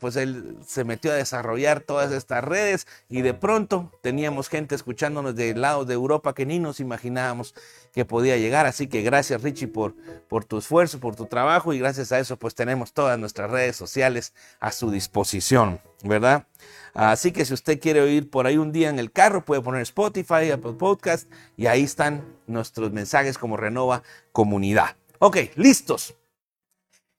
pues él se metió a desarrollar todas estas redes y de pronto teníamos gente escuchándonos del lado de Europa que ni nos imaginábamos que podía llegar. Así que gracias Richie por, por tu esfuerzo, por tu trabajo y gracias a eso pues tenemos todas nuestras redes sociales a su disposición, ¿verdad? Así que si usted quiere oír por ahí un día en el carro, puede poner Spotify, Apple Podcast y ahí están nuestros mensajes como Renova Comunidad. Ok, listos.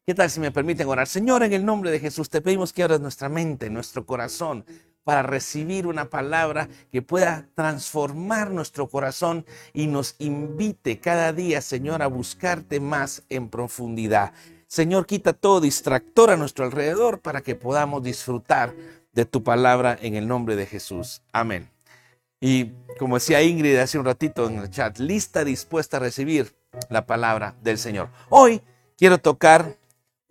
¿Qué tal si me permiten orar? Señor, en el nombre de Jesús te pedimos que abras nuestra mente, nuestro corazón, para recibir una palabra que pueda transformar nuestro corazón y nos invite cada día, Señor, a buscarte más en profundidad. Señor, quita todo distractor a nuestro alrededor para que podamos disfrutar de tu palabra en el nombre de Jesús. Amén. Y como decía Ingrid hace un ratito en el chat, lista, dispuesta a recibir la palabra del Señor. Hoy quiero tocar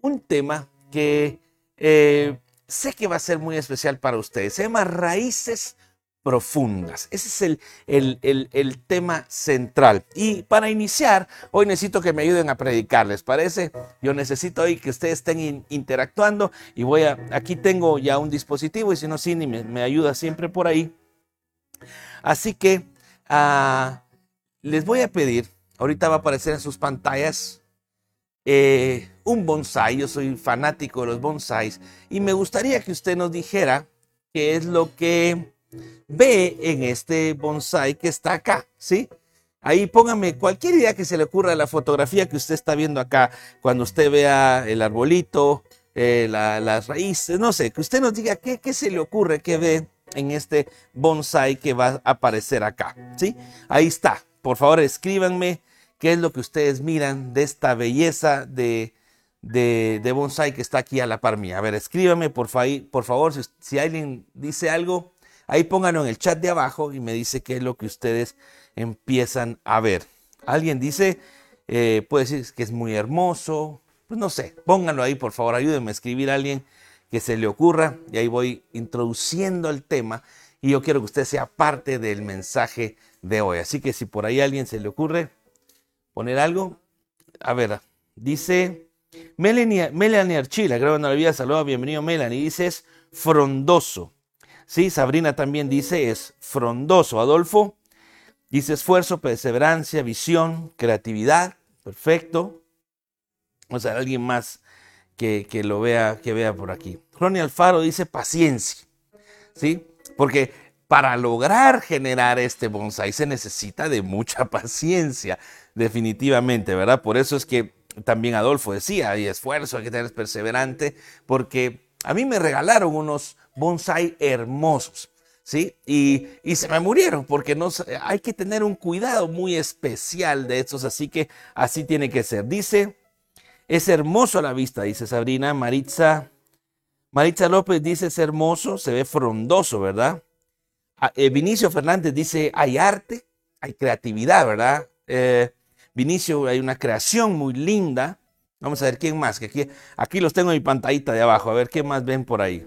un tema que eh, sé que va a ser muy especial para ustedes. Se llama raíces profundas. Ese es el, el, tema central. Y para iniciar, hoy necesito que me ayuden a predicar, ¿les parece? Yo necesito hoy que ustedes estén interactuando y voy a, aquí tengo ya un dispositivo y si no, Cindy me, me ayuda siempre por ahí. Así que ah, les voy a pedir, ahorita va a aparecer en sus pantallas eh, un bonsai. Yo soy fanático de los bonsais y me gustaría que usted nos dijera qué es lo que ve en este bonsai que está acá, ¿sí? Ahí póngame cualquier idea que se le ocurra a la fotografía que usted está viendo acá, cuando usted vea el arbolito, eh, las raíces, no sé, que usted nos diga qué, qué se le ocurre, qué ve en este bonsai que va a aparecer acá, ¿sí? Ahí está. Por favor, escríbanme qué es lo que ustedes miran de esta belleza de, de, bonsai que está aquí a la par mía. A ver, escríbame por, por favor, si, alguien dice algo, ahí pónganlo en el chat de abajo y me dice qué es lo que ustedes empiezan a ver. Alguien dice, eh, puede decir que es muy hermoso, pues no sé, pónganlo ahí por favor, ayúdenme a escribir a alguien que se le ocurra y ahí voy introduciendo el tema y yo quiero que usted sea parte del mensaje de hoy. Así que si por ahí alguien se le ocurre, poner algo. A ver, dice Melanie, Melanie Archila, creo que no la había saludado, bienvenido Melanie, dice es frondoso. Sí, Sabrina también dice es frondoso. Adolfo dice esfuerzo, perseverancia, visión, creatividad, perfecto. O sea, alguien más que, que lo vea, que vea por aquí. Ronnie Alfaro dice paciencia, ¿sí? Porque para lograr generar este bonsai se necesita de mucha paciencia definitivamente, ¿verdad? Por eso es que también Adolfo decía, hay esfuerzo, hay que tener perseverante, porque a mí me regalaron unos bonsai hermosos. ¿Sí? Y, y, se me murieron porque no, hay que tener un cuidado muy especial de estos, así que así tiene que ser. Dice, es hermoso a la vista, dice Sabrina. Maritza, Maritza López dice, es hermoso, se ve frondoso, ¿verdad? Ah, eh, Vinicio Fernández dice, hay arte, hay creatividad, ¿verdad? Eh, Vinicio, hay una creación muy linda. Vamos a ver quién más, que aquí, aquí los tengo en mi pantallita de abajo, a ver qué más ven por ahí.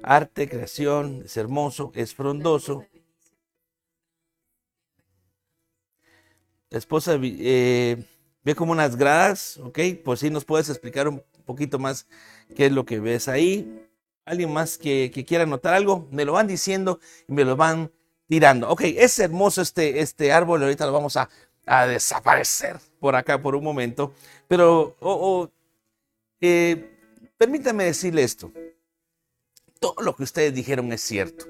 Arte, creación, es hermoso, es frondoso. La esposa eh, ve como unas gradas, ¿ok? Por si nos puedes explicar un poquito más qué es lo que ves ahí. ¿Alguien más que, que quiera notar algo? Me lo van diciendo y me lo van tirando. Ok, es hermoso este, este árbol, ahorita lo vamos a, desaparecer por acá por un momento, pero eh, permítanme decirle esto. Todo lo que ustedes dijeron es cierto.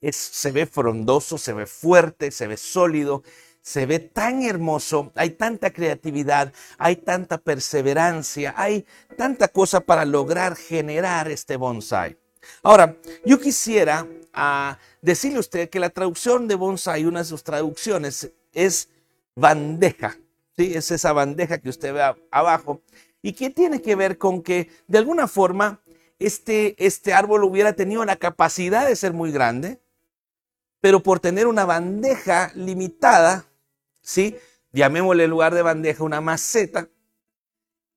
Es, se ve frondoso, se ve fuerte, se ve sólido, se ve tan hermoso, hay tanta creatividad, hay tanta perseverancia, hay tanta cosa para lograr generar este bonsai. Ahora, yo quisiera a decirle a usted que la traducción de bonsai, una de sus traducciones, es bandeja. ¿sí? Es esa bandeja que usted ve abajo. Y que tiene que ver con que, de alguna forma, este, este árbol hubiera tenido la capacidad de ser muy grande, pero por tener una bandeja limitada, ¿sí? llamémosle en lugar de bandeja una maceta,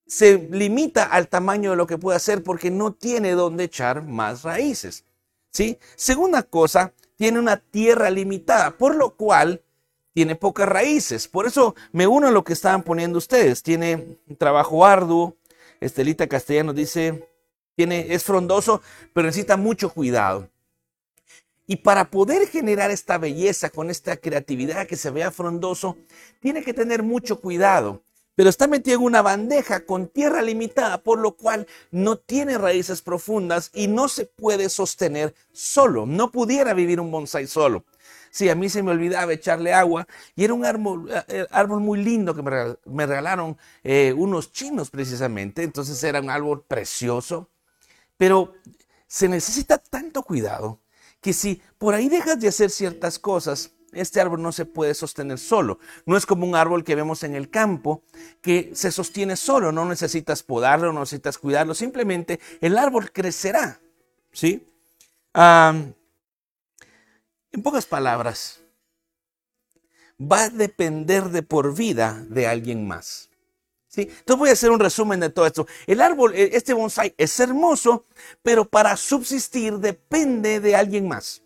se limita al tamaño de lo que puede hacer porque no tiene donde echar más raíces. ¿Sí? Segunda cosa, tiene una tierra limitada, por lo cual tiene pocas raíces. Por eso me uno a lo que estaban poniendo ustedes. Tiene un trabajo arduo. Estelita Castellano dice, Tiene, es frondoso, pero necesita mucho cuidado. Y para poder generar esta belleza con esta creatividad que se vea frondoso, tiene que tener mucho cuidado. Pero está metido en una bandeja con tierra limitada, por lo cual no tiene raíces profundas y no se puede sostener solo. No pudiera vivir un bonsai solo. Sí, a mí se me olvidaba echarle agua y era un árbol, eh, muy lindo que me regalaron eh, unos chinos precisamente. Entonces era un árbol precioso. Pero se necesita tanto cuidado que si por ahí dejas de hacer ciertas cosas, este árbol no se puede sostener solo. No es como un árbol que vemos en el campo que se sostiene solo, no necesitas podarlo, no necesitas cuidarlo, simplemente el árbol crecerá. ¿Sí? en pocas palabras, va a depender de por vida de alguien más. Entonces voy a hacer un resumen de todo esto. El árbol, eh, este bonsai es hermoso, pero para subsistir depende de alguien más.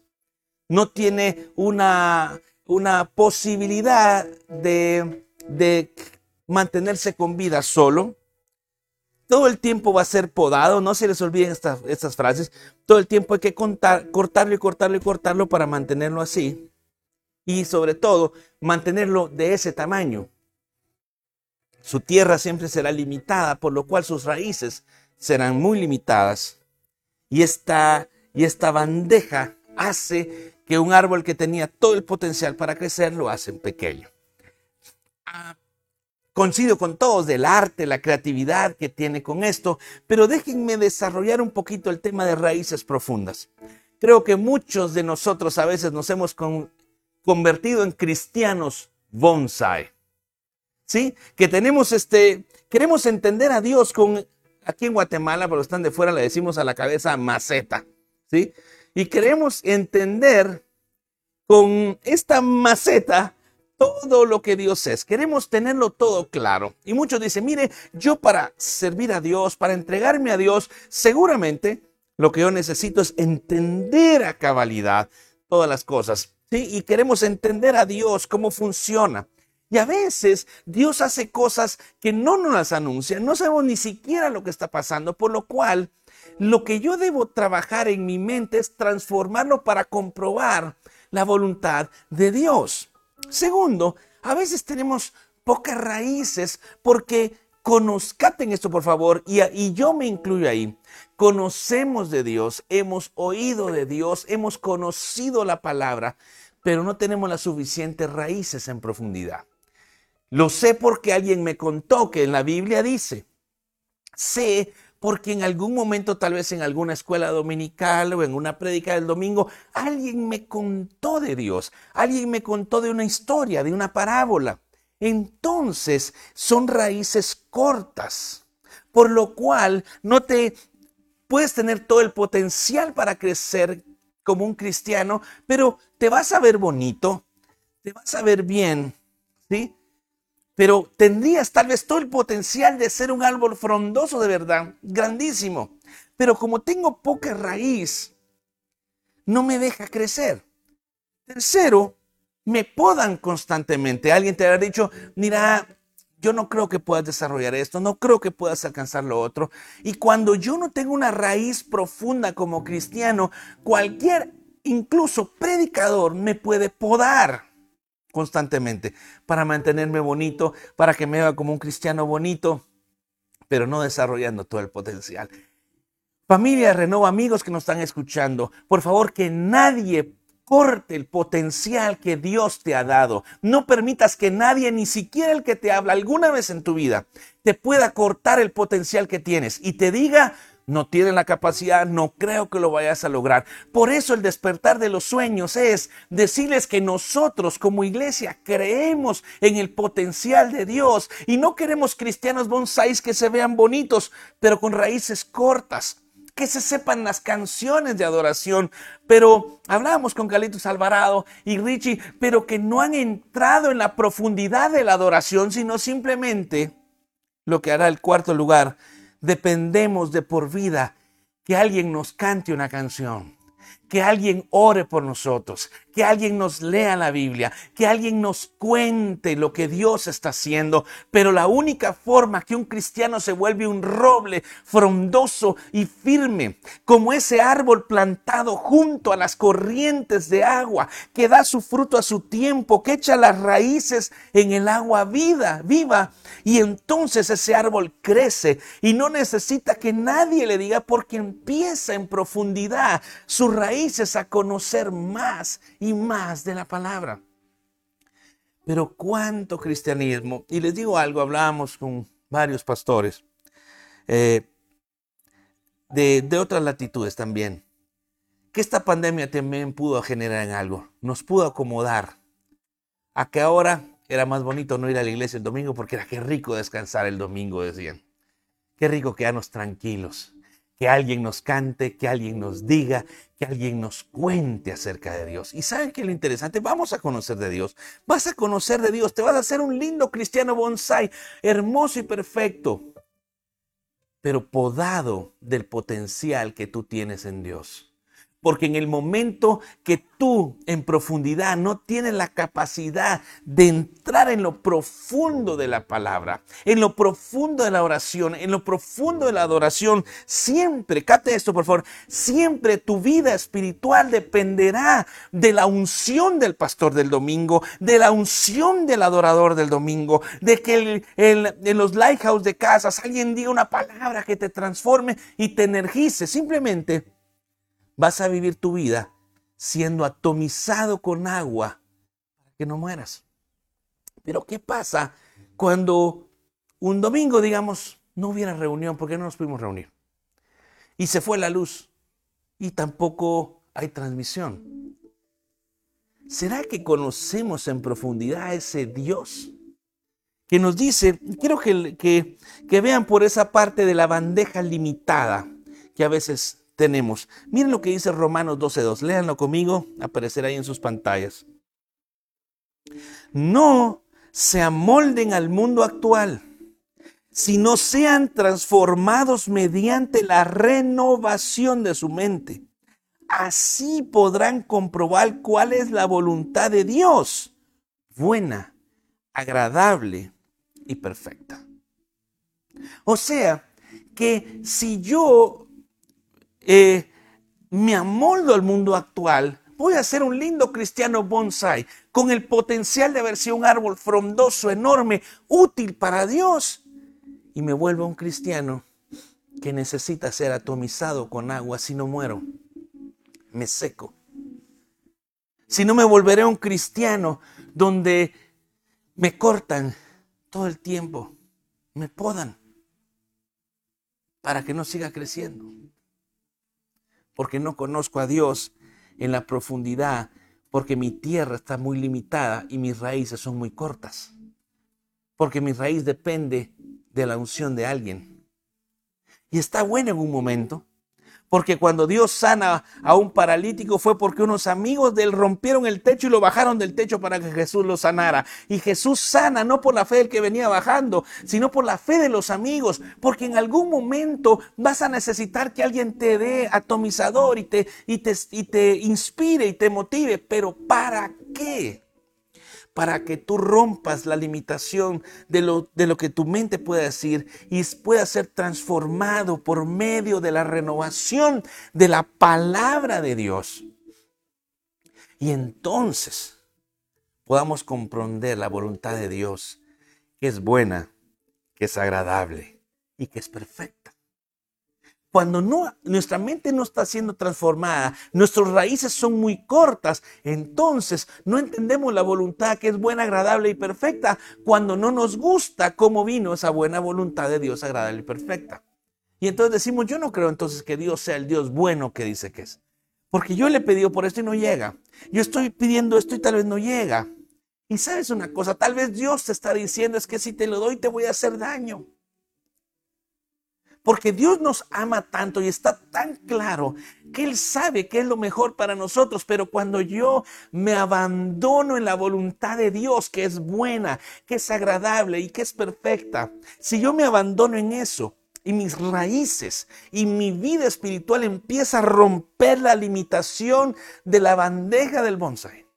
No tiene una, una posibilidad de, de mantenerse con vida solo. Todo el tiempo va a ser podado, no se les olviden estas, estas frases. Todo el tiempo hay que cortarlo y cortarlo y cortarlo para mantenerlo así. Y sobre todo, mantenerlo de ese tamaño. Su tierra siempre será limitada, por lo cual sus raíces serán muy limitadas. Y esta, y esta bandeja hace que un árbol que tenía todo el potencial para crecer lo hacen pequeño. Ah, coincido con todos del arte, la creatividad que tiene con esto, pero déjenme desarrollar un poquito el tema de raíces profundas. Creo que muchos de nosotros a veces nos hemos convertido en cristianos bonsai. ¿sí? Que tenemos este, queremos entender a Dios con, aquí en Guatemala, pero están de fuera, le decimos a la cabeza maceta, ¿sí? Y queremos entender con esta maceta todo lo que Dios es. Queremos tenerlo todo claro. Y muchos dicen, mire, yo para servir a Dios, para entregarme a Dios, seguramente lo que yo necesito es entender a cabalidad todas las cosas. ¿sí? Y queremos entender a Dios, cómo funciona. Y a veces Dios hace cosas que no nos las anuncia, no sabemos ni siquiera lo que está pasando, por lo cual lo que yo debo trabajar en mi mente es transformarlo para comprobar la voluntad de Dios. Segundo, a veces tenemos pocas raíces porque conozcaten esto por favor y, y yo me incluyo ahí. Conocemos de Dios, hemos oído de Dios, hemos conocido la palabra, pero no tenemos las suficientes raíces en profundidad. Lo sé porque alguien me contó que en la Biblia dice. Sé porque en algún momento, tal vez en alguna escuela dominical o en una prédica del domingo, alguien me contó de Dios, alguien me contó de una historia, de una parábola. Entonces son raíces cortas, por lo cual no te puedes tener todo el potencial para crecer como un cristiano, pero te vas a ver bonito, te vas a ver bien, ¿sí? Pero tendrías tal vez todo el potencial de ser un árbol frondoso de verdad, grandísimo. Pero como tengo poca raíz, no me deja crecer. Tercero, me podan constantemente. Alguien te habrá dicho, mira, yo no creo que puedas desarrollar esto, no creo que puedas alcanzar lo otro. Y cuando yo no tengo una raíz profunda como cristiano, cualquier, incluso predicador, me puede podar constantemente para mantenerme bonito, para que me vea como un cristiano bonito, pero no desarrollando todo el potencial. Familia Renova, amigos que nos están escuchando, por favor que nadie corte el potencial que Dios te ha dado. No permitas que nadie, ni siquiera el que te habla alguna vez en tu vida, te pueda cortar el potencial que tienes y te diga, no tienen la capacidad, no creo que lo vayas a lograr. Por eso el despertar de los sueños es decirles que nosotros como iglesia creemos en el potencial de Dios y no queremos cristianos bonsáis que se vean bonitos, pero con raíces cortas. Que se sepan las canciones de adoración, pero hablábamos con Carlitos Alvarado y Richie, pero que no han entrado en la profundidad de la adoración, sino simplemente lo que hará el cuarto lugar dependemos de por vida que alguien nos cante una canción, que alguien ore por nosotros, que alguien nos lea la Biblia, que alguien nos cuente lo que Dios está haciendo. Pero la única forma que un cristiano se vuelve un roble frondoso y firme, como ese árbol plantado junto a las corrientes de agua, que da su fruto a su tiempo, que echa las raíces en el agua vida, viva, y entonces ese árbol crece y no necesita que nadie le diga porque empieza en profundidad sus raíces a conocer más y más de la palabra. Pero cuánto cristianismo, y les digo algo, hablábamos con varios pastores eh, de, de otras latitudes también, que esta pandemia también pudo generar en algo, nos pudo acomodar a que ahora era más bonito no ir a la iglesia el domingo porque era qué rico descansar el domingo, decían. Qué rico quedarnos tranquilos que alguien nos cante, que alguien nos diga, que alguien nos cuente acerca de Dios. Y saben qué es lo interesante, vamos a conocer de Dios, vas a conocer de Dios, te vas a hacer un lindo cristiano bonsai, hermoso y perfecto, pero podado del potencial que tú tienes en Dios. Porque en el momento que tú en profundidad no tienes la capacidad de entrar en lo profundo de la palabra, en lo profundo de la oración, en lo profundo de la adoración, siempre, cate esto por favor, siempre tu vida espiritual dependerá de la unción del pastor del domingo, de la unción del adorador del domingo, de que en los lighthouse de casas alguien diga una palabra que te transforme y te energice. Simplemente vas a vivir tu vida siendo atomizado con agua para que no mueras. Pero ¿qué pasa cuando un domingo, digamos, no hubiera reunión? porque no nos pudimos reunir? Y se fue la luz y tampoco hay transmisión. ¿Será que conocemos en profundidad a ese Dios? Que nos dice, quiero que, que, que vean por esa parte de la bandeja limitada que a veces tenemos. Miren lo que dice Romanos 12.2. Léanlo conmigo, aparecerá ahí en sus pantallas. No se amolden al mundo actual, sino sean transformados mediante la renovación de su mente. Así podrán comprobar cuál es la voluntad de Dios, buena, agradable y perfecta. O sea, que si yo eh, me amoldo al mundo actual, voy a ser un lindo cristiano bonsai, con el potencial de haber sido un árbol frondoso, enorme, útil para Dios, y me vuelvo un cristiano que necesita ser atomizado con agua. Si no muero, me seco. Si no me volveré un cristiano donde me cortan todo el tiempo, me podan para que no siga creciendo porque no conozco a Dios en la profundidad, porque mi tierra está muy limitada y mis raíces son muy cortas, porque mi raíz depende de la unción de alguien. Y está bueno en un momento, porque cuando Dios sana a un paralítico fue porque unos amigos de él rompieron el techo y lo bajaron del techo para que Jesús lo sanara. Y Jesús sana no por la fe del que venía bajando, sino por la fe de los amigos. Porque en algún momento vas a necesitar que alguien te dé atomizador y te, y te, y te inspire y te motive. Pero ¿para qué? Para que tú rompas la limitación de lo, de lo que tu mente puede decir y pueda ser transformado por medio de la renovación de la palabra de Dios. Y entonces podamos comprender la voluntad de Dios, que es buena, que es agradable y que es perfecta. Cuando nuestra mente no está siendo transformada, nuestras raíces son muy cortas, entonces no entendemos la voluntad que es buena, agradable y perfecta cuando no nos gusta cómo vino esa buena voluntad de Dios agradable y perfecta. Y entonces decimos, yo no creo entonces que Dios sea el Dios bueno que dice que es. Porque yo le he pedido por esto y no llega. Yo estoy pidiendo esto y tal vez no llega. Y sabes una cosa, tal vez Dios te está diciendo es que si te lo doy te voy a hacer daño. Porque Dios nos ama tanto y está tan claro que Él sabe que es lo mejor para nosotros. Pero cuando yo me abandono en la voluntad de Dios, que es buena, que es agradable y que es perfecta, si yo me abandono en eso, y mis raíces y mi vida espiritual empieza a romper la limitación de la bandeja del bonsai.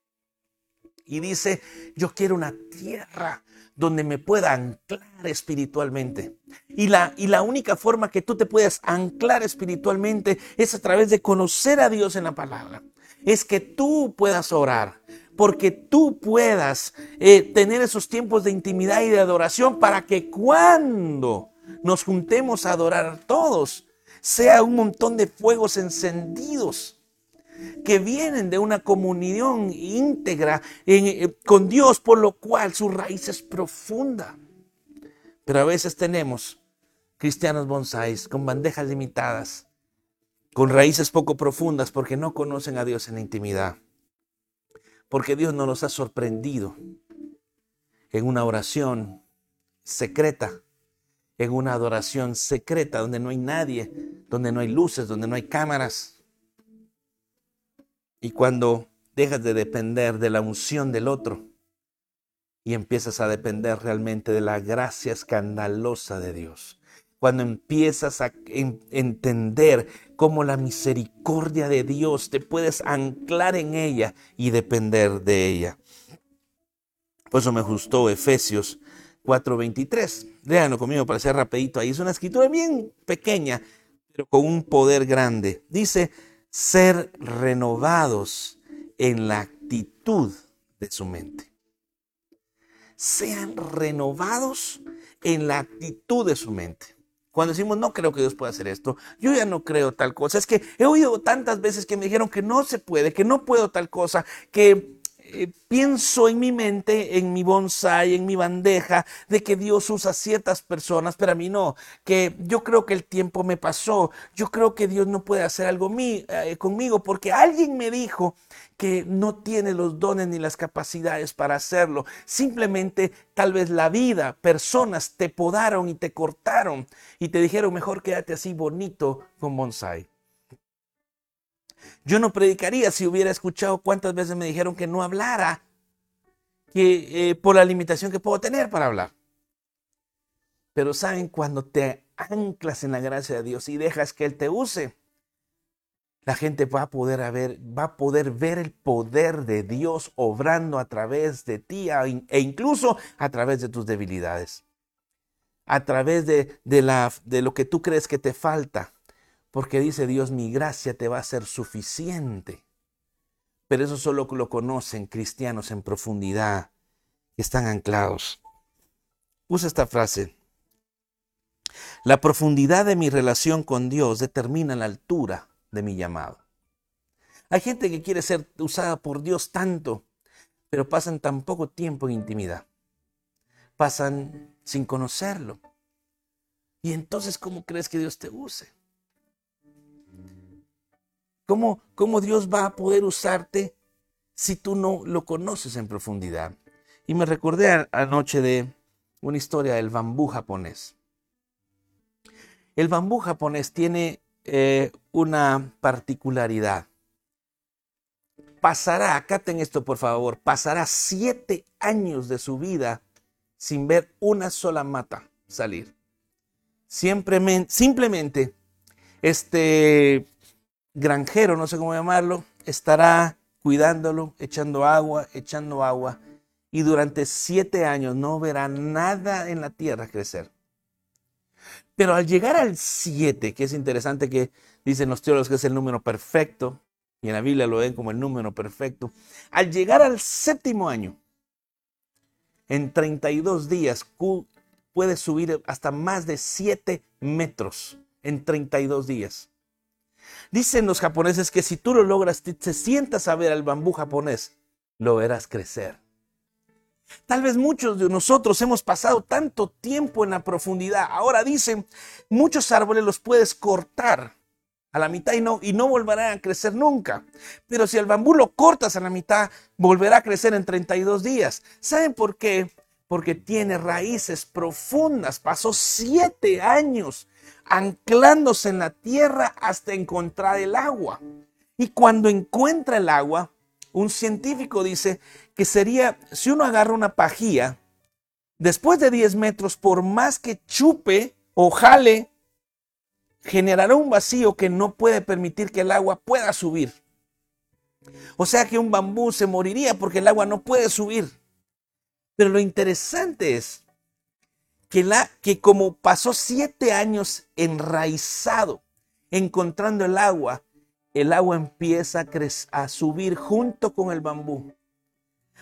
Y dice, yo quiero una tierra donde me pueda anclar espiritualmente. Y la, y la única forma que tú te puedas anclar espiritualmente es a través de conocer a Dios en la palabra. Es que tú puedas orar, porque tú puedas eh, tener esos tiempos de intimidad y de adoración para que cuando nos juntemos a adorar todos, sea un montón de fuegos encendidos que vienen de una comunión íntegra eh, con Dios, por lo cual su raíz es profunda. Pero a veces tenemos cristianos bonsáis con bandejas limitadas, con raíces poco profundas porque no conocen a Dios en la intimidad. Porque Dios no los ha sorprendido en una oración secreta, en una adoración secreta donde no hay nadie, donde no hay luces, donde no hay cámaras. Y cuando dejas de depender de la unción del otro y empiezas a depender realmente de la gracia escandalosa de Dios, cuando empiezas a entender cómo la misericordia de Dios te puedes anclar en ella y depender de ella. Por eso me gustó Efesios 4:23. Léanlo conmigo para ser rapidito ahí. Es una escritura bien pequeña, pero con un poder grande. Dice, ser renovados en la actitud de su mente. Sean renovados en la actitud de su mente. Cuando decimos, no creo que Dios pueda hacer esto, yo ya no creo tal cosa. Es que he oído tantas veces que me dijeron que no se puede, que no puedo tal cosa, que eh, pienso en mi mente, en mi bonsai, en mi bandeja, de que Dios usa ciertas personas, pero a mí no, que yo creo que el tiempo me pasó, yo creo que Dios no puede hacer algo eh, conmigo porque alguien me dijo que no tiene los dones ni las capacidades para hacerlo. Simplemente tal vez la vida, personas te podaron y te cortaron y te dijeron mejor quédate así bonito con bonsai. Yo no predicaría si hubiera escuchado cuántas veces me dijeron que no hablara que, eh, por la limitación que puedo tener para hablar. Pero saben, cuando te anclas en la gracia de Dios y dejas que Él te use, la gente va a poder ver, va a poder ver el poder de Dios obrando a través de ti e incluso a través de tus debilidades, a través de, la, de lo que tú crees que te falta porque dice Dios, mi gracia te va a ser suficiente. Pero eso solo lo conocen cristianos en profundidad, que están anclados. Usa esta frase. La profundidad de mi relación con Dios determina la altura de mi llamado. Hay gente que quiere ser usada por Dios tanto, pero pasan tan poco tiempo en intimidad. Pasan sin conocerlo. Y entonces, ¿cómo crees que Dios te use? ¿Cómo, ¿Cómo Dios va a poder usarte si tú no lo conoces en profundidad? Y me recordé anoche de una historia del bambú japonés. El bambú japonés tiene eh, una particularidad. Pasará, acaten esto por favor, pasará siete años de su vida sin ver una sola mata salir. Simplemente, este granjero, no sé cómo llamarlo, estará cuidándolo, echando agua, echando agua, y durante siete años no verá nada en la tierra crecer. Pero al llegar al siete, que es interesante que dicen los teólogos que es el número perfecto, y en la Biblia lo ven como el número perfecto, al llegar al séptimo año, en 32 días puede subir hasta más de 7 metros en 32 días. Dicen los japoneses que si tú lo logras, te, sientas a ver al bambú japonés, lo verás crecer. Tal vez muchos de nosotros hemos pasado tanto tiempo en la profundidad. Ahora dicen, muchos árboles los puedes cortar a la mitad y no, y no volverán a crecer nunca. Pero si el bambú lo cortas a la mitad, volverá a crecer en 32 días. ¿Saben por qué? Porque tiene raíces profundas. Pasó siete años anclándose en la tierra hasta encontrar el agua. Y cuando encuentra el agua, un científico dice que sería, si uno agarra una pajía, después de 10 metros, por más que chupe o jale, generará un vacío que no puede permitir que el agua pueda subir. O sea que un bambú se moriría porque el agua no puede subir. Pero lo interesante es que, la, que como pasó siete años enraizado, encontrando el agua, el agua empieza a, subir junto con el bambú.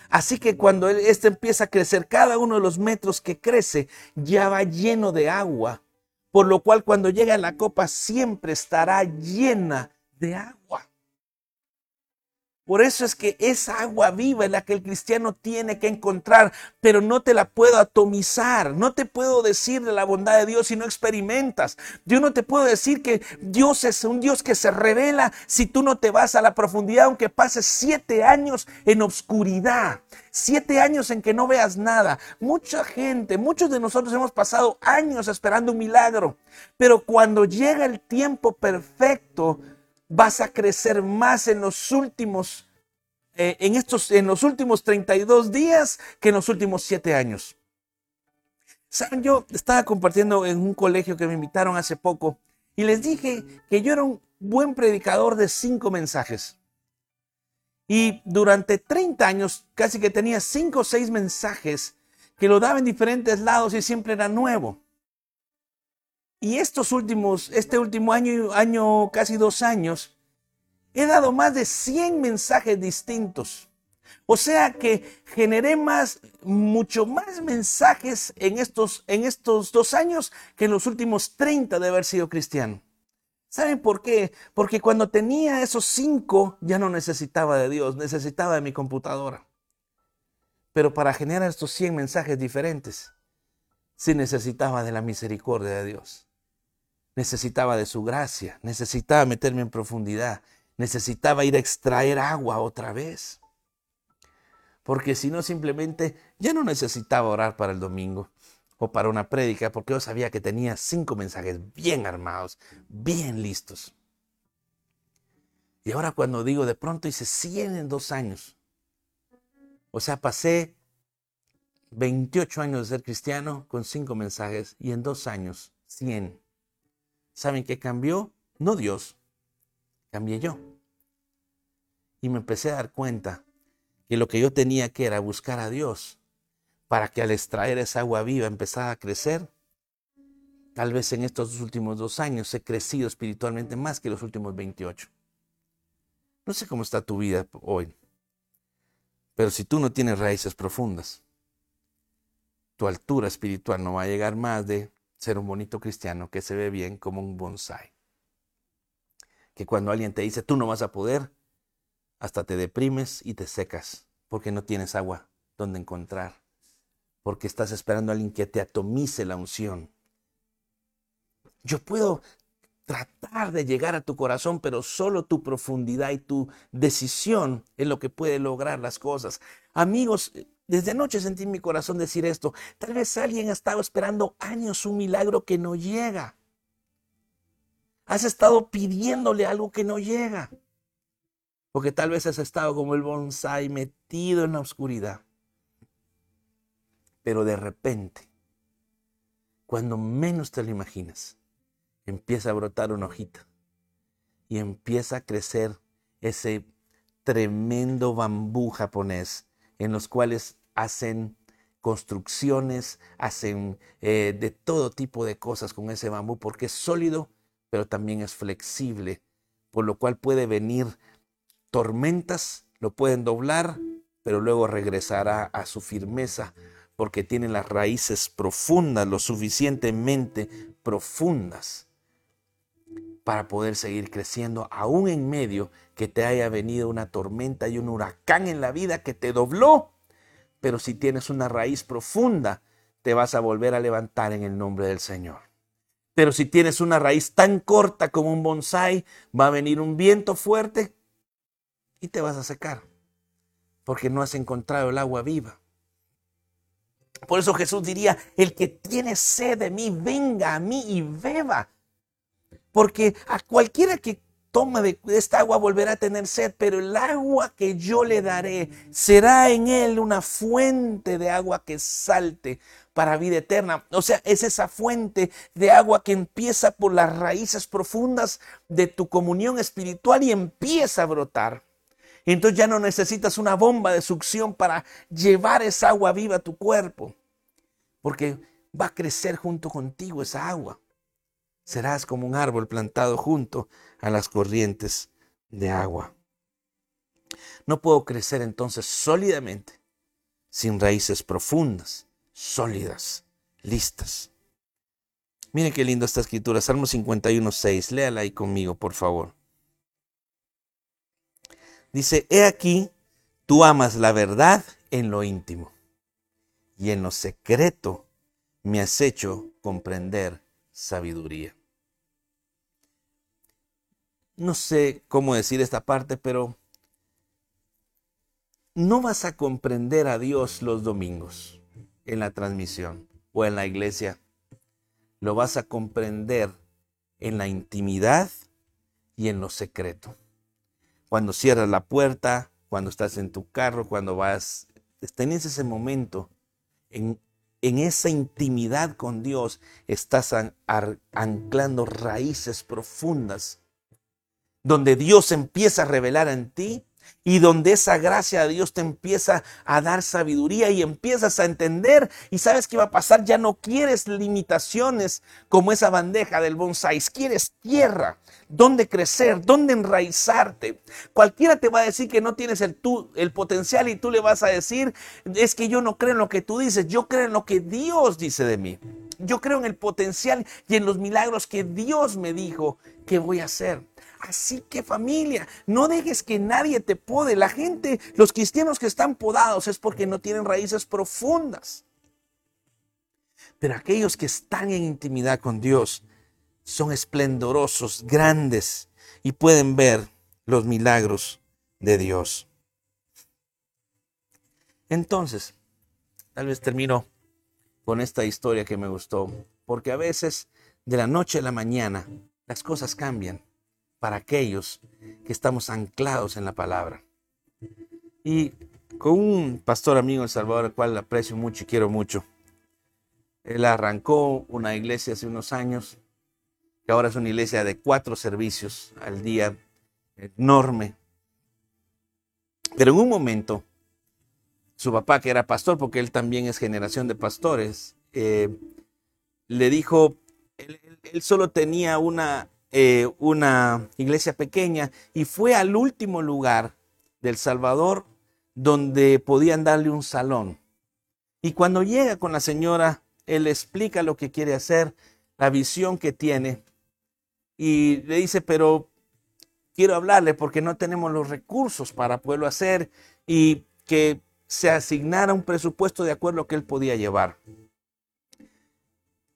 Así que cuando este empieza a crecer, cada uno de los metros que crece ya va lleno de agua, por lo cual cuando llega a la copa siempre estará llena de agua. Por eso es que esa agua viva es la que el cristiano tiene que encontrar, pero no te la puedo atomizar, no te puedo decir de la bondad de Dios si no experimentas. Yo no te puedo decir que Dios es un Dios que se revela si tú no te vas a la profundidad, aunque pases siete años en obscuridad, siete años en que no veas nada. Mucha gente, muchos de nosotros hemos pasado años esperando un milagro, pero cuando llega el tiempo perfecto, vas a crecer más en los últimos, eh, en estos, en los últimos 32 días que en los últimos 7 años. Saben, yo estaba compartiendo en un colegio que me invitaron hace poco y les dije que yo era un buen predicador de cinco mensajes. Y durante 30 años casi que tenía cinco o seis mensajes que lo daba en diferentes lados y siempre era nuevo. Y estos últimos, este último año, año, casi dos años, he dado más de 100 mensajes distintos. O sea que generé más, mucho más mensajes en estos, en estos dos años que en los últimos 30 de haber sido cristiano. ¿Saben por qué? Porque cuando tenía esos cinco ya no necesitaba de Dios, necesitaba de mi computadora. Pero para generar estos 100 mensajes diferentes, sí necesitaba de la misericordia de Dios necesitaba de su gracia, necesitaba meterme en profundidad, necesitaba ir a extraer agua otra vez. Porque si no, simplemente ya no necesitaba orar para el domingo o para una prédica, porque yo sabía que tenía cinco mensajes bien armados, bien listos. Y ahora cuando digo de pronto hice 100 en dos años, o sea, pasé 28 años de ser cristiano con cinco mensajes y en dos años 100. ¿Saben qué cambió? No Dios, cambié yo. Y me empecé a dar cuenta que lo que yo tenía que era buscar a Dios para que al extraer esa agua viva empezara a crecer. Tal vez en estos últimos dos años he crecido espiritualmente más que los últimos 28. No sé cómo está tu vida hoy, pero si tú no tienes raíces profundas, tu altura espiritual no va a llegar más de ser un bonito cristiano que se ve bien como un bonsai. Que cuando alguien te dice tú no vas a poder, hasta te deprimes y te secas porque no tienes agua donde encontrar, porque estás esperando a alguien que te atomice la unción. Yo puedo tratar de llegar a tu corazón, pero solo tu profundidad y tu decisión es lo que puede lograr las cosas. Amigos, desde anoche sentí en mi corazón decir esto. Tal vez alguien ha estado esperando años un milagro que no llega. Has estado pidiéndole algo que no llega. Porque tal vez has estado como el bonsai metido en la oscuridad. Pero de repente, cuando menos te lo imaginas, empieza a brotar una hojita y empieza a crecer ese tremendo bambú japonés en los cuales hacen construcciones, hacen eh, de todo tipo de cosas con ese bambú porque es sólido, pero también es flexible, por lo cual puede venir tormentas, lo pueden doblar, pero luego regresará a su firmeza porque tiene las raíces profundas, lo suficientemente profundas para poder seguir creciendo, aún en medio que te haya venido una tormenta y un huracán en la vida que te dobló. Pero si tienes una raíz profunda, te vas a volver a levantar en el nombre del Señor. Pero si tienes una raíz tan corta como un bonsai, va a venir un viento fuerte y te vas a secar, porque no has encontrado el agua viva. Por eso Jesús diría, el que tiene sed de mí, venga a mí y beba. Porque a cualquiera que toma de esta agua volverá a tener sed, pero el agua que yo le daré será en él una fuente de agua que salte para vida eterna. O sea, es esa fuente de agua que empieza por las raíces profundas de tu comunión espiritual y empieza a brotar. Entonces ya no necesitas una bomba de succión para llevar esa agua viva a tu cuerpo, porque va a crecer junto contigo esa agua. Serás como un árbol plantado junto a las corrientes de agua. No puedo crecer entonces sólidamente sin raíces profundas, sólidas, listas. Miren qué linda esta escritura, Salmo 51, 6. Léala ahí conmigo, por favor. Dice, he aquí, tú amas la verdad en lo íntimo y en lo secreto me has hecho comprender sabiduría. No sé cómo decir esta parte, pero no vas a comprender a Dios los domingos en la transmisión o en la iglesia. Lo vas a comprender en la intimidad y en lo secreto. Cuando cierras la puerta, cuando estás en tu carro, cuando vas, tenés ese momento en en esa intimidad con Dios estás anclando raíces profundas, donde Dios empieza a revelar en ti y donde esa gracia de Dios te empieza a dar sabiduría y empiezas a entender y sabes qué va a pasar, ya no quieres limitaciones como esa bandeja del bonsai, quieres tierra, donde crecer, donde enraizarte. Cualquiera te va a decir que no tienes el, el potencial y tú le vas a decir, es que yo no creo en lo que tú dices, yo creo en lo que Dios dice de mí. Yo creo en el potencial y en los milagros que Dios me dijo que voy a hacer. Así que familia, no dejes que nadie te pode. La gente, los cristianos que están podados es porque no tienen raíces profundas. Pero aquellos que están en intimidad con Dios son esplendorosos, grandes y pueden ver los milagros de Dios. Entonces, tal vez termino con esta historia que me gustó, porque a veces de la noche a la mañana las cosas cambian para aquellos que estamos anclados en la palabra. Y con un pastor amigo en Salvador, al cual aprecio mucho y quiero mucho, él arrancó una iglesia hace unos años, que ahora es una iglesia de cuatro servicios al día, enorme. Pero en un momento, su papá, que era pastor, porque él también es generación de pastores, eh, le dijo, él, solo tenía una eh, una iglesia pequeña y fue al último lugar del Salvador donde podían darle un salón. Y cuando llega con la señora, él explica lo que quiere hacer, la visión que tiene, y le dice, pero quiero hablarle porque no tenemos los recursos para poderlo hacer y que se asignara un presupuesto de acuerdo a lo que él podía llevar.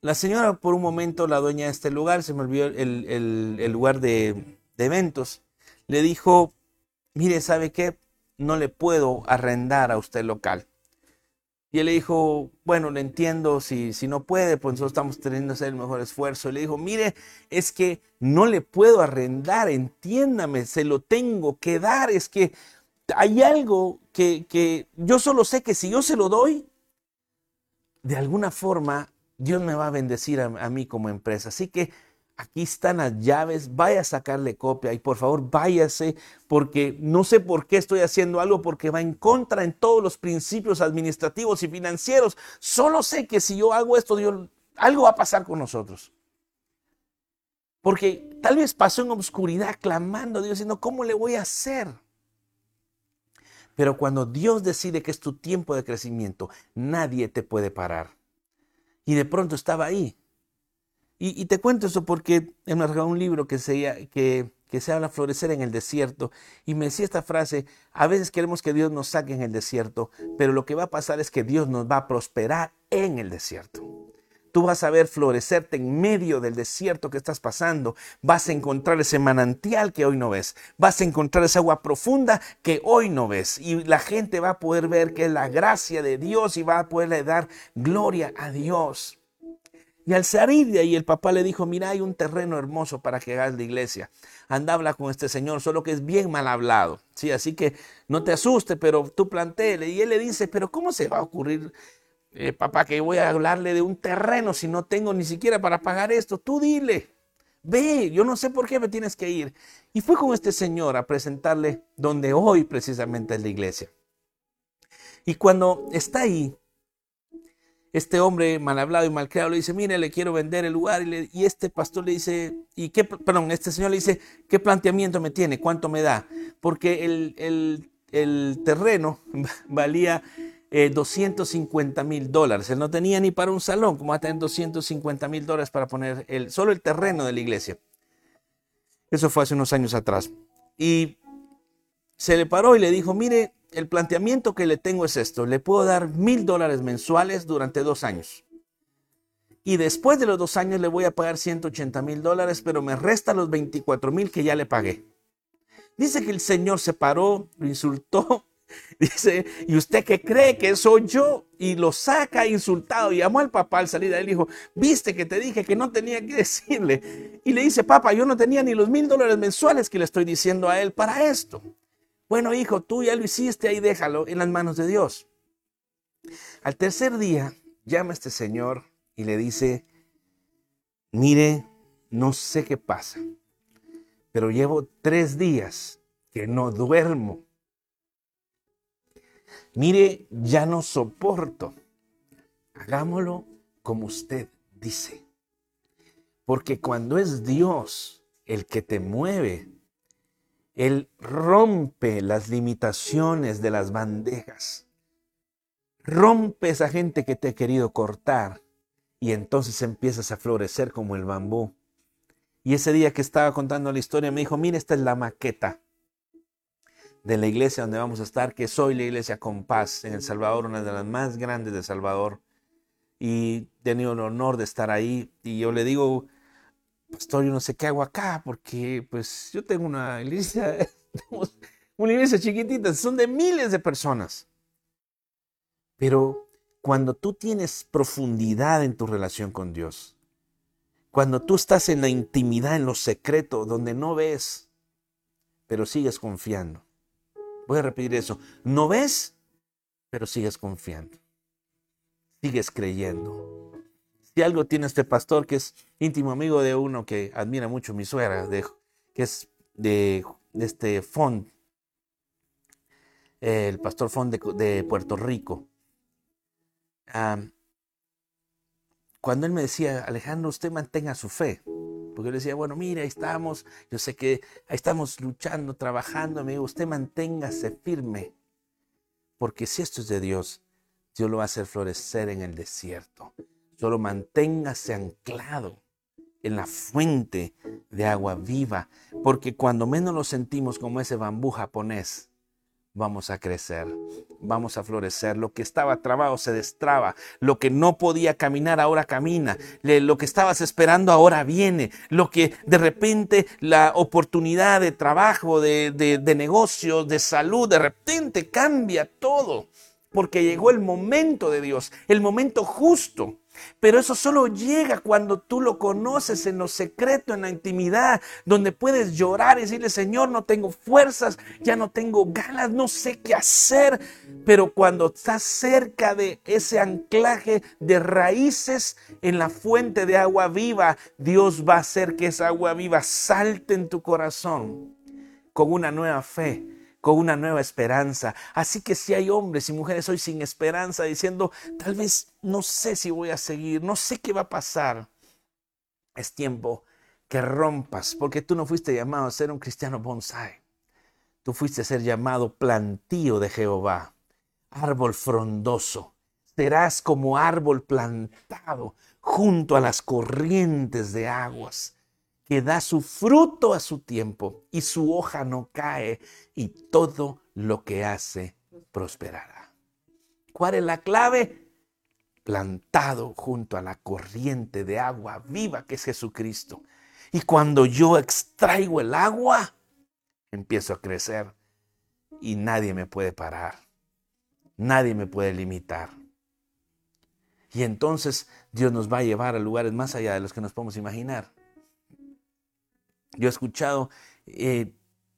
La señora, por un momento, la dueña de este lugar, se me olvidó el, lugar de, eventos, le dijo, mire, ¿sabe qué? No le puedo arrendar a usted local. Y él le dijo, bueno, le entiendo, si, si no puede, pues nosotros estamos teniendo que hacer el mejor esfuerzo. Y le dijo, mire, es que no le puedo arrendar, entiéndame, se lo tengo que dar. Es que hay algo que, que yo solo sé que si yo se lo doy, de alguna forma Dios me va a bendecir a, mí como empresa. Así que aquí están las llaves, vaya a sacarle copia y por favor váyase porque no sé por qué estoy haciendo algo porque va en contra en todos los principios administrativos y financieros. Solo sé que si yo hago esto, Dios, algo va a pasar con nosotros. Porque tal vez pasó en obscuridad clamando a Dios diciendo, ¿cómo le voy a hacer? Pero cuando Dios decide que es tu tiempo de crecimiento, nadie te puede parar y de pronto estaba ahí. Y, te cuento eso porque he marcado un libro que se, que, que se habla florecer en el desierto y me decía esta frase, a veces queremos que Dios nos saque en el desierto, pero lo que va a pasar es que Dios nos va a prosperar en el desierto. Tú vas a ver florecerte en medio del desierto que estás pasando. Vas a encontrar ese manantial que hoy no ves. Vas a encontrar esa agua profunda que hoy no ves. Y la gente va a poder ver que es la gracia de Dios y va a poderle dar gloria a Dios. Y al salir de ahí, el papá le dijo, mira, hay un terreno hermoso para que hagas la iglesia. Anda, habla con este señor, solo que es bien mal hablado. Sí, así que no te asuste, pero tú plantéele. Y él le dice, pero ¿cómo se va a ocurrir, eh, papá, que voy a hablarle de un terreno si no tengo ni siquiera para pagar esto? Tú dile, ve, yo no sé por qué me tienes que ir. Y fue con este señor a presentarle donde hoy precisamente es la iglesia. Y cuando está ahí, este hombre mal hablado y mal creado le dice, mire, le quiero vender el lugar. Y, este pastor le dice, y qué, perdón, este señor le dice, ¿qué planteamiento me tiene? ¿Cuánto me da? Porque el, terreno valía 250 eh, mil dólares. Él no tenía ni para un salón, como va a tener 250 mil dólares para poner el, solo el terreno de la iglesia. Eso fue hace unos años atrás. Y se le paró y le dijo, mire, el planteamiento que le tengo es esto, le puedo dar mil dólares mensuales durante dos años. Y después de los dos años le voy a pagar 180 mil dólares, pero me resta los 24 mil que ya le pagué. Dice que el Señor se paró, lo insultó, dice, ¿y usted qué cree que soy yo? Y lo saca insultado, y llamó al papá al salir, él dijo, viste que te dije que no tenía que decirle. Y le dice, papá, yo no tenía ni los mil dólares mensuales que le estoy diciendo a él para esto. Bueno, hijo, tú ya lo hiciste, ahí déjalo en las manos de Dios. Al tercer día, llama este señor y le dice, mire, no sé qué pasa, pero llevo tres días que no duermo. Mire, ya no soporto. Hagámoslo como usted dice. Porque cuando es Dios el que te mueve, él rompe las limitaciones de las bandejas. Rompe esa gente que te ha querido cortar y entonces empiezas a florecer como el bambú. Y ese día que estaba contando la historia me dijo, mira, esta es la maqueta de la iglesia donde vamos a estar, que soy la iglesia con paz en El Salvador, una de las más grandes de Salvador. Y he tenido el honor de estar ahí. Y yo le digo, pastor, yo no sé qué hago acá, porque pues yo tengo una iglesia, una iglesia chiquitita, son de miles de personas. Pero cuando tú tienes profundidad en tu relación con Dios, cuando tú estás en la intimidad, en lo secreto, donde no ves, pero sigues confiando. Voy a repetir eso. No ves, pero sigues confiando. Sigues creyendo. Si algo tiene este pastor que es íntimo amigo de uno que admira mucho mi suegra, que es de, este Fond, el pastor Fond de, Puerto Rico. cuando él me decía, Alejandro, usted mantenga su fe, porque yo le decía, bueno, mira, ahí estamos, yo sé que ahí estamos luchando, trabajando, me digo, usted manténgase firme, porque si esto es de Dios, Dios lo va a hacer florecer en el desierto. Solo manténgase anclado en la fuente de agua viva, porque cuando menos lo sentimos como ese bambú japonés, vamos a crecer, vamos a florecer. Lo que estaba trabado se destraba, lo que no podía caminar ahora camina, lo que estabas esperando ahora viene, lo que de repente la oportunidad de trabajo, de, de, de negocio, de salud, de repente cambia todo, porque llegó el momento de Dios, el momento justo. Pero eso solo llega cuando tú lo conoces en lo secreto, en la intimidad, donde puedes llorar y decirle, Señor, no tengo fuerzas, ya no tengo ganas, no sé qué hacer. Pero cuando estás cerca de ese anclaje de raíces en la fuente de agua viva, Dios va a hacer que esa agua viva salte en tu corazón con una nueva fe con una nueva esperanza. Así que si hay hombres y mujeres hoy sin esperanza, diciendo, tal vez no sé si voy a seguir, no sé qué va a pasar, es tiempo que rompas, porque tú no fuiste llamado a ser un cristiano bonsai. Tú fuiste a ser llamado plantío de Jehová, árbol frondoso. Serás como árbol plantado junto a las corrientes de aguas que da su fruto a su tiempo y su hoja no cae y todo lo que hace prosperará. ¿Cuál es la clave? Plantado junto a la corriente de agua viva que es Jesucristo. Y cuando yo extraigo el agua, empiezo a crecer y nadie me puede parar. Nadie me puede limitar. Y entonces Dios nos va a llevar a lugares más allá de los que nos podemos imaginar. Yo he escuchado eh,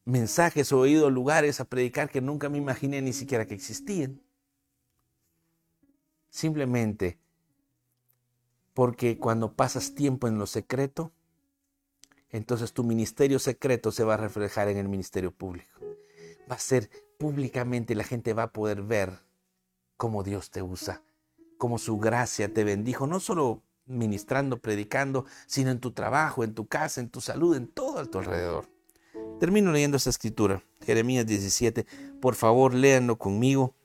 mensajes, o oído lugares a predicar que nunca me imaginé ni siquiera que existían. Simplemente porque cuando pasas tiempo en lo secreto, entonces tu ministerio secreto se va a reflejar en el ministerio público. Va a ser públicamente, la gente va a poder ver cómo Dios te usa, cómo su gracia te bendijo, no solo ministrando, predicando, sino en tu trabajo, en tu casa, en tu salud, en todo a tu alrededor. Termino leyendo esta escritura, Jeremías 17. Por favor, léanlo conmigo.